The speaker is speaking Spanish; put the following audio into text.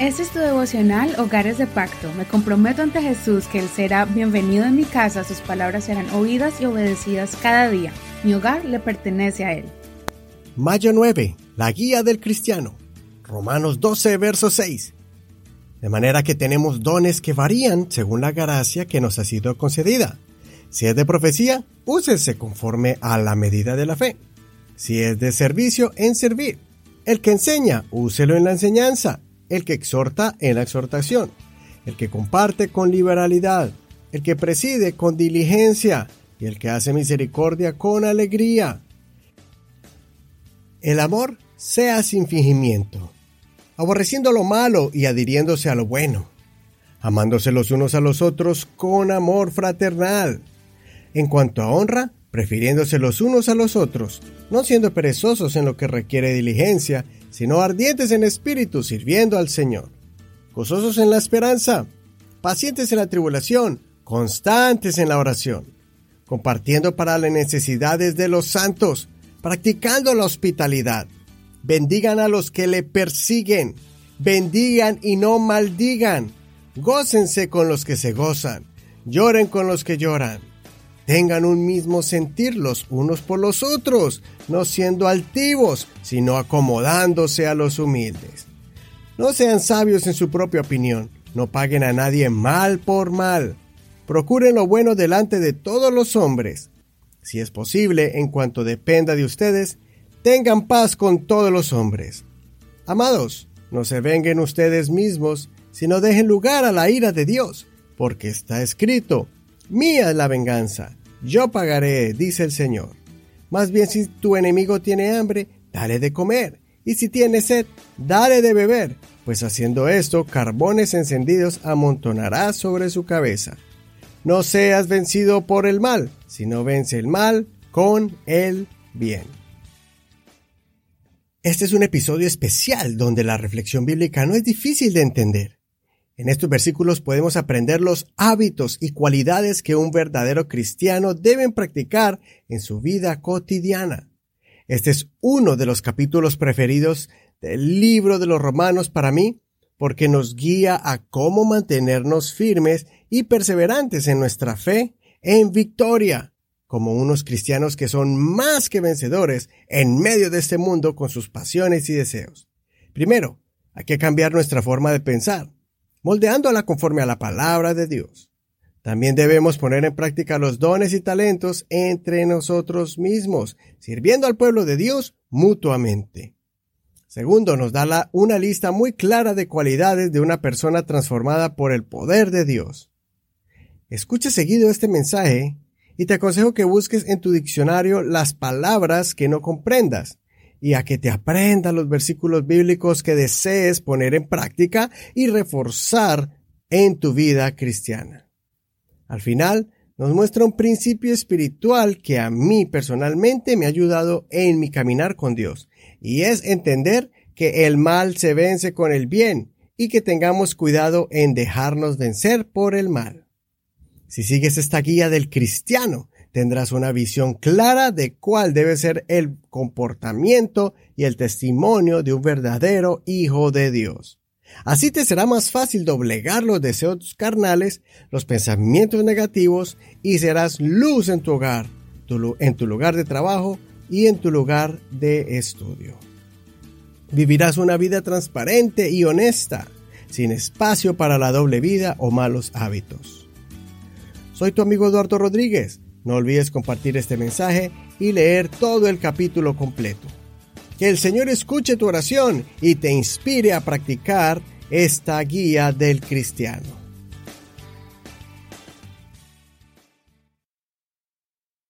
Este es tu devocional Hogares de Pacto. Me comprometo ante Jesús que Él será bienvenido en mi casa, sus palabras serán oídas y obedecidas cada día. Mi hogar le pertenece a Él. Mayo 9. La guía del cristiano. Romanos 12, verso 6. De manera que tenemos dones que varían según la gracia que nos ha sido concedida. Si es de profecía, úsese conforme a la medida de la fe. Si es de servicio, en servir. El que enseña, úselo en la enseñanza el que exhorta en la exhortación, el que comparte con liberalidad, el que preside con diligencia y el que hace misericordia con alegría. El amor sea sin fingimiento, aborreciendo lo malo y adhiriéndose a lo bueno, amándose los unos a los otros con amor fraternal. En cuanto a honra, prefiriéndose los unos a los otros, no siendo perezosos en lo que requiere diligencia, sino ardientes en espíritu, sirviendo al Señor. Gozosos en la esperanza, pacientes en la tribulación, constantes en la oración, compartiendo para las necesidades de los santos, practicando la hospitalidad. Bendigan a los que le persiguen, bendigan y no maldigan. Gócense con los que se gozan, lloren con los que lloran tengan un mismo sentir los unos por los otros, no siendo altivos, sino acomodándose a los humildes. No sean sabios en su propia opinión, no paguen a nadie mal por mal. Procuren lo bueno delante de todos los hombres. Si es posible, en cuanto dependa de ustedes, tengan paz con todos los hombres. Amados, no se vengan ustedes mismos, sino dejen lugar a la ira de Dios, porque está escrito, Mía es la venganza, yo pagaré, dice el Señor. Más bien si tu enemigo tiene hambre, dale de comer, y si tiene sed, dale de beber, pues haciendo esto, carbones encendidos amontonará sobre su cabeza. No seas vencido por el mal, sino vence el mal con el bien. Este es un episodio especial donde la reflexión bíblica no es difícil de entender. En estos versículos podemos aprender los hábitos y cualidades que un verdadero cristiano deben practicar en su vida cotidiana. Este es uno de los capítulos preferidos del libro de los romanos para mí porque nos guía a cómo mantenernos firmes y perseverantes en nuestra fe en victoria, como unos cristianos que son más que vencedores en medio de este mundo con sus pasiones y deseos. Primero, hay que cambiar nuestra forma de pensar moldeándola conforme a la palabra de Dios. También debemos poner en práctica los dones y talentos entre nosotros mismos, sirviendo al pueblo de Dios mutuamente. Segundo, nos da una lista muy clara de cualidades de una persona transformada por el poder de Dios. Escucha seguido este mensaje y te aconsejo que busques en tu diccionario las palabras que no comprendas y a que te aprendas los versículos bíblicos que desees poner en práctica y reforzar en tu vida cristiana. Al final, nos muestra un principio espiritual que a mí personalmente me ha ayudado en mi caminar con Dios, y es entender que el mal se vence con el bien y que tengamos cuidado en dejarnos vencer por el mal. Si sigues esta guía del cristiano, tendrás una visión clara de cuál debe ser el comportamiento y el testimonio de un verdadero Hijo de Dios. Así te será más fácil doblegar los deseos carnales, los pensamientos negativos y serás luz en tu hogar, en tu lugar de trabajo y en tu lugar de estudio. Vivirás una vida transparente y honesta, sin espacio para la doble vida o malos hábitos. Soy tu amigo Eduardo Rodríguez no olvides compartir este mensaje y leer todo el capítulo completo. Que el Señor escuche tu oración y te inspire a practicar esta guía del cristiano.